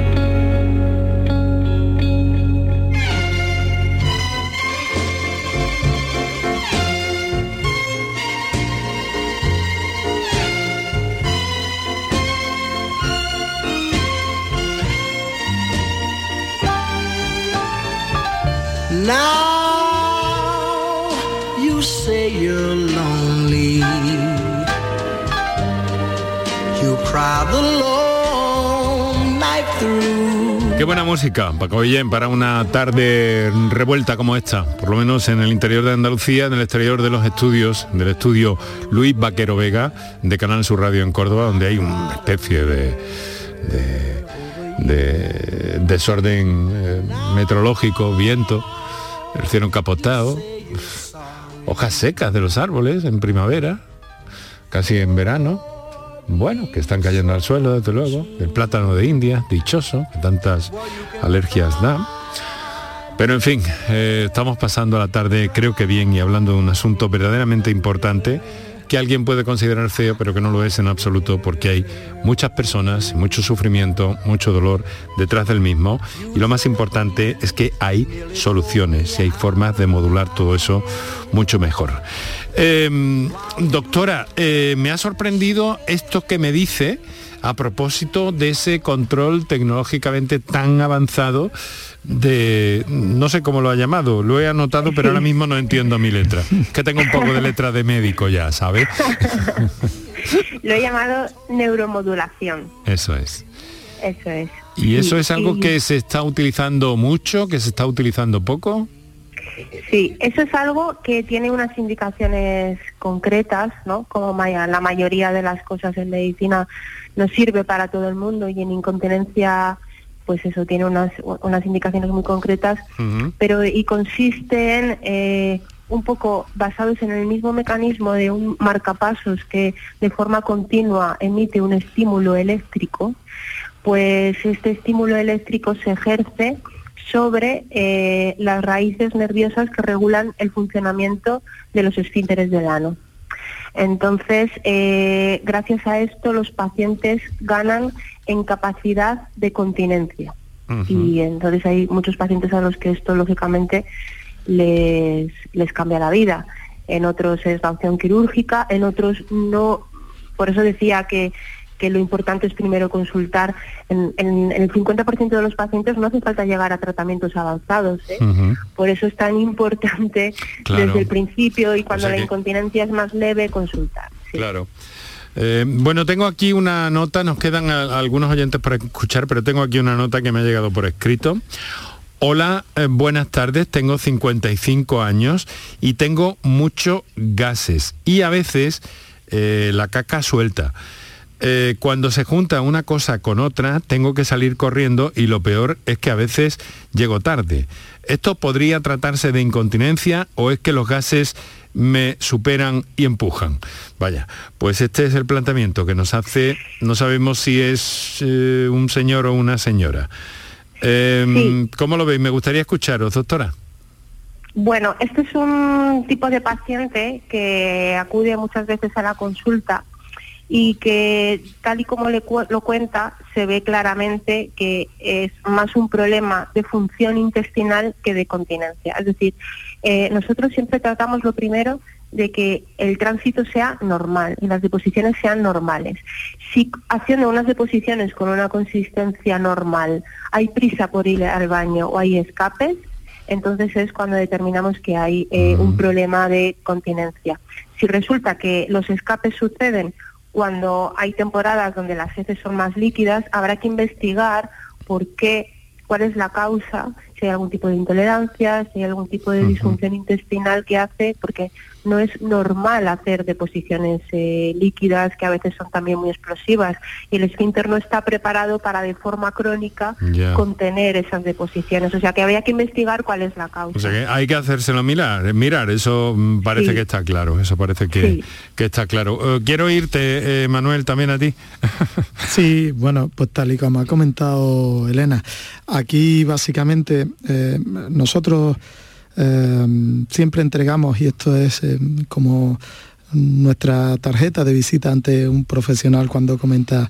Qué buena música, Paco Guillén, para una tarde revuelta como esta, por lo menos en el interior de Andalucía, en el exterior de los estudios, del estudio Luis Vaquero Vega, de Canal Sur Radio en Córdoba, donde hay una especie de, de- de desorden eh, meteorológico, viento, el cielo encapotado, hojas secas de los árboles en primavera, casi en verano, bueno, que están cayendo al suelo, desde luego, el plátano de India, dichoso, que tantas alergias da. Pero en fin, eh, estamos pasando la tarde creo que bien y hablando de un asunto verdaderamente importante que alguien puede considerar feo, pero que no lo es en absoluto, porque hay muchas personas, mucho sufrimiento, mucho dolor detrás del mismo. Y lo más importante es que hay soluciones y hay formas de modular todo eso mucho mejor. Eh, doctora, eh, me ha sorprendido esto que me dice a propósito de ese control tecnológicamente tan avanzado de no sé cómo lo ha llamado, lo he anotado pero ahora mismo no entiendo mi letra. Que tengo un poco de letra de médico ya, ¿sabes? Lo he llamado neuromodulación. Eso es. Eso es. ¿Y eso es algo y- que se está utilizando mucho, que se está utilizando poco? Sí, eso es algo que tiene unas indicaciones concretas, ¿no? Como la mayoría de las cosas en medicina no sirve para todo el mundo y en incontinencia, pues eso tiene unas, unas indicaciones muy concretas, pero y consisten eh, un poco basados en el mismo mecanismo de un marcapasos que de forma continua emite un estímulo eléctrico, pues este estímulo eléctrico se ejerce sobre eh, las raíces nerviosas que regulan el funcionamiento de los esfínteres del ano. Entonces, eh, gracias a esto, los pacientes ganan en capacidad de continencia. Y entonces hay muchos pacientes a los que esto, lógicamente, les, les cambia la vida. En otros es la opción quirúrgica, en otros no. Por eso decía que, que lo importante es primero consultar. En, en- en el 50% de los pacientes no hace falta llegar a tratamientos avanzados. ¿eh? Por eso es tan importante Claro. desde el principio y cuando sea la que- incontinencia es más leve, consultar. Claro. Eh, bueno, tengo aquí una nota, nos quedan a- algunos oyentes para escuchar, pero tengo aquí una nota que me ha llegado por escrito. Hola, eh, buenas tardes, tengo 55 años y tengo muchos gases y a veces eh, la caca suelta. Eh, cuando se junta una cosa con otra, tengo que salir corriendo y lo peor es que a veces llego tarde. ¿Esto podría tratarse de incontinencia o es que los gases me superan y empujan? Vaya, pues este es el planteamiento que nos hace, no sabemos si es eh, un señor o una señora. Eh, ¿Cómo lo veis? Me gustaría escucharos, doctora. Bueno, este es un tipo de paciente que acude muchas veces a la consulta y que, tal y como le cu- lo cuenta, se ve claramente que es más un problema de función intestinal que de continencia. Es decir, eh, nosotros siempre tratamos lo primero de que el tránsito sea normal y las deposiciones sean normales. Si haciendo unas deposiciones con una consistencia normal hay prisa por ir al baño o hay escapes, entonces es cuando determinamos que hay eh, un problema de continencia. Si resulta que los escapes suceden cuando hay temporadas donde las heces son más líquidas, habrá que investigar por qué, cuál es la causa, si hay algún tipo de intolerancia, si hay algún tipo de disfunción intestinal que hace, porque no es normal hacer deposiciones eh, líquidas que a veces son también muy explosivas y el esfínter no está preparado para de forma crónica contener esas deposiciones. O sea que habría que investigar cuál es la causa. O sea que hay que hacérselo mirar, mirar, eso mm, parece Sí. que está claro, eso parece que, Sí. que está claro. Eh, quiero irte, eh, Manuel, también a ti. Sí, bueno, pues tal y como ha comentado Elena, aquí básicamente eh, nosotros eh, siempre entregamos, y esto es eh, como nuestra tarjeta de visita ante un profesional cuando comenta,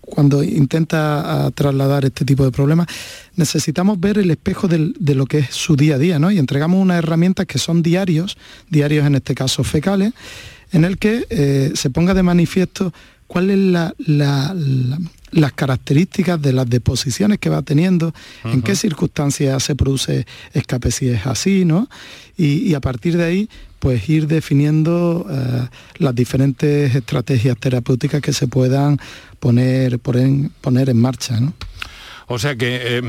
cuando intenta ah, trasladar este tipo de problemas, necesitamos ver el espejo de lo que es su día a día, ¿no? Y entregamos unas herramientas que son diarios, diarios en este caso fecales, en el que se ponga de manifiesto cuáles la, la- la- las características de las deposiciones que va teniendo, en qué circunstancias se produce escape si es así, ¿no? Y, y a partir de ahí, pues ir definiendo eh, las diferentes estrategias terapéuticas que se puedan poner, poner, poner en marcha, ¿no? O sea que eh,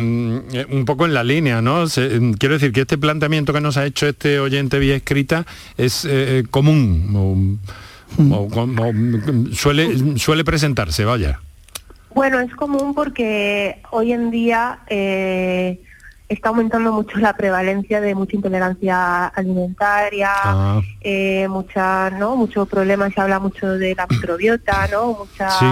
eh, un poco en la línea, ¿no? Se- mm, quiero decir que este planteamiento que nos ha hecho este oyente vía escrita es eh, eh, común o, o- o- mm, suele, suele presentarse, vaya. Bueno, es común porque hoy en día eh, está aumentando mucho la prevalencia de mucha intolerancia alimentaria, Ah. eh, mucha, ¿no? Mucho problema, se habla mucho de la microbiota, ¿no? Mucha Sí.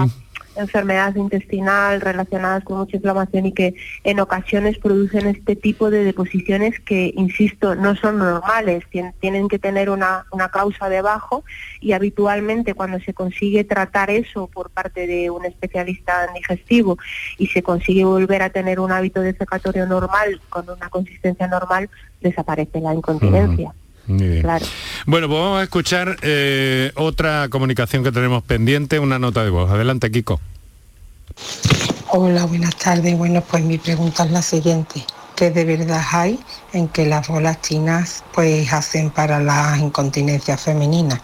Enfermedad intestinal relacionadas con mucha inflamación y que en ocasiones producen este tipo de deposiciones que, insisto, no son normales, tien- tienen que tener una, una causa debajo y habitualmente cuando se consigue tratar eso por parte de un especialista en digestivo y se consigue volver a tener un hábito defecatorio normal con una consistencia normal, desaparece la incontinencia. Muy bien. Claro. Bueno, pues vamos a escuchar eh, otra comunicación que tenemos pendiente, una nota de voz. Adelante, Kiko. Hola, buenas tardes. Bueno, pues mi pregunta es la siguiente. ¿Qué de verdad hay en que las bolas chinas pues hacen para las incontinencias femeninas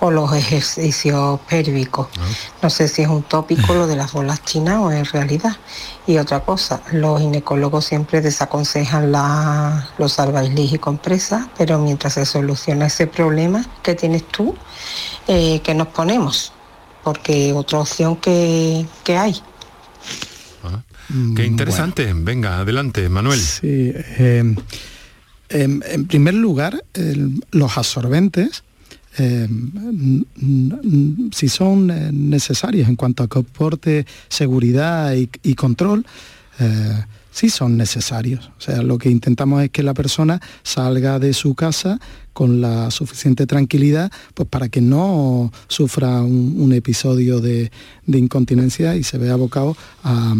o los ejercicios pélvicos? No sé si es un tópico lo de las bolas chinas o es realidad. Y otra cosa, los ginecólogos siempre desaconsejan la- los salvaislis y compresas, pero mientras se soluciona ese problema que tienes tú, eh, ¿qué nos ponemos? Porque otra opción que, que hay. Qué interesante. Venga, adelante, Manuel. Sí, eh, en, en primer lugar, el- los absorbentes, eh, n- si son eh, necesarios en cuanto a comporte, seguridad y, y control, eh, sí son necesarios. O sea, lo que intentamos es que la persona salga de su casa con la suficiente tranquilidad pues para que no sufra un, un episodio de, de incontinencia y se vea abocado a,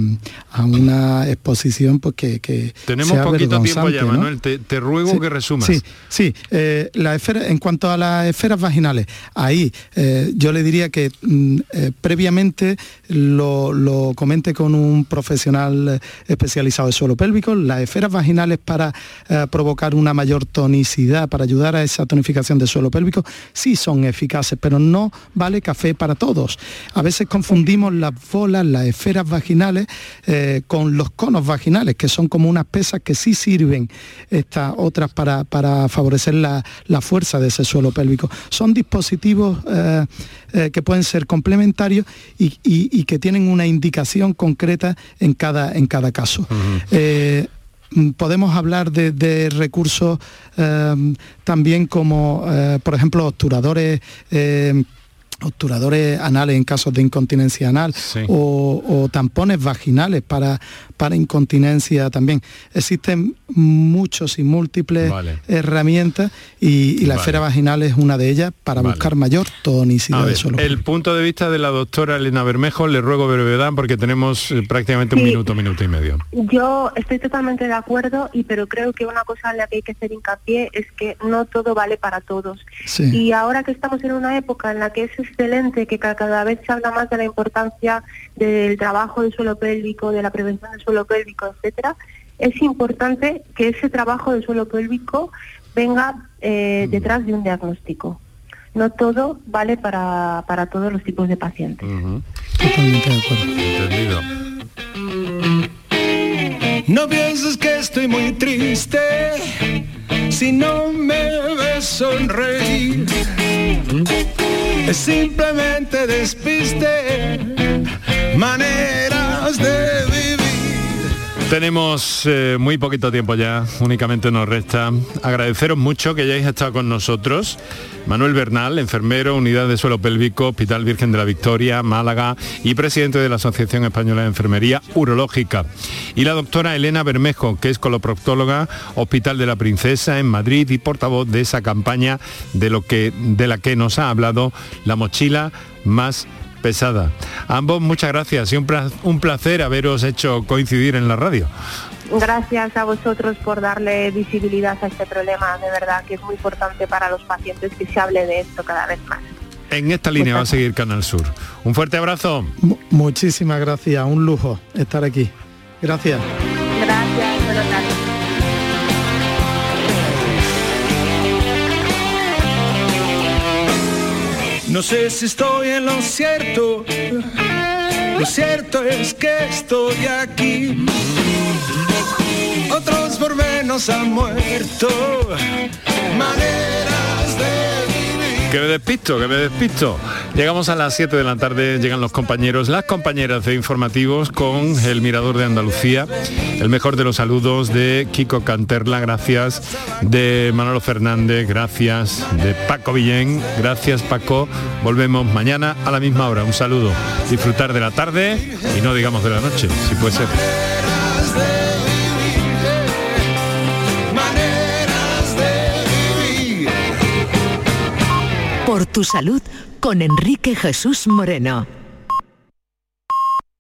a una exposición pues que, que Tenemos sea poquito tiempo ya. Manuel. Te, te ruego Sí, que resumas. Sí, sí. eh, la esfera- en cuanto a las esferas vaginales, ahí eh, yo le diría que mm, eh, previamente lo, lo comente con un profesional especializado de suelo pélvico. Las esferas vaginales para provocar una mayor tonicidad, para ayudar a esa tonificación del suelo pélvico, sí son eficaces, pero no vale café para todos. A veces confundimos las bolas, las esferas vaginales, eh, con los conos vaginales, que son como unas pesas que sí sirven estas otras para, para favorecer la, la fuerza de ese suelo pélvico. Son dispositivos eh, eh, que pueden ser complementarios y, y- y que tienen una indicación concreta en cada, en cada caso. Podemos hablar de, de recursos eh, también como, eh, por ejemplo, obturadores. eh, obturadores anales en casos de incontinencia anal o, o tampones vaginales para, para incontinencia también. Existen muchos y múltiples Vale. herramientas y, y la Vale. esfera vaginal es una de ellas para Vale. buscar mayor tonicidad suelo. el punto de vista de la doctora Elena Bermejo, le ruego brevedad porque tenemos eh, prácticamente un minuto, minuto y medio. Yo estoy totalmente de acuerdo, y pero creo que una cosa en la que hay que hacer hincapié es que no todo vale para todos. Sí. Y ahora que estamos en una época en la que es excelente, que ca- cada vez se habla más de la importancia del trabajo del suelo pélvico, de la prevención del suelo pélvico, etcétera, es importante que ese trabajo del suelo pélvico venga eh, detrás de un diagnóstico. No todo vale para, para todos los tipos de pacientes. Totalmente de acuerdo. Entendido. No pienses que estoy muy triste si no me ves sonreír. Es simplemente despiste, maneras de. Tenemos eh, muy poquito tiempo ya, únicamente nos resta agradeceros mucho que hayáis estado con nosotros. Manuel Bernal, enfermero, unidad de suelo pélvico, Hospital Virgen de la Victoria, Málaga y presidente de la Asociación Española de Enfermería Urológica. Y la doctora Elena Bermejo, que es coloproctóloga, Hospital de la Princesa en Madrid y portavoz de esa campaña de, lo que, de la que nos ha hablado la mochila más pesada. ambos muchas gracias y un, placer haberos hecho coincidir en la radio. Gracias a vosotros por darle visibilidad a este problema, de verdad que es muy importante para los pacientes que se hable de esto cada vez más. En esta línea va a seguir Canal Sur. Un fuerte abrazo. muchísimas gracias, un lujo estar aquí. Gracias. Gracias, No sé si estoy en lo cierto, lo cierto es que estoy aquí. Otros por menos han muerto, maneras de que me despisto, que me despisto. Llegamos a las 7 de la tarde, llegan los compañeros, las compañeras de informativos con el Mirador de Andalucía. El mejor de los saludos de Kiko Canterla, gracias, de Manolo Fernández, gracias, de Paco Villén, gracias Paco. Volvemos mañana a la misma hora. Un saludo. Disfrutar de la tarde y no digamos de la noche, si puede ser. Por tu salud con Enrique Jesús Moreno.